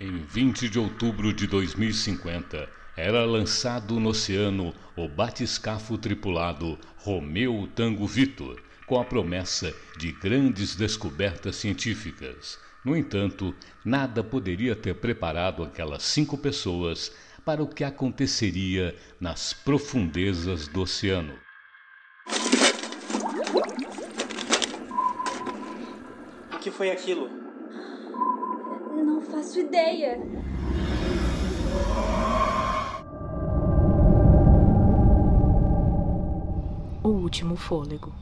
Em 20 de outubro de 2050, era lançado no oceano o batiscafo tripulado Romeu Tango Vitor, com a promessa de grandes descobertas científicas. No entanto, nada poderia ter preparado aquelas cinco pessoas para o que aconteceria nas profundezas do oceano. O que foi aquilo? Não faço ideia. O último fôlego.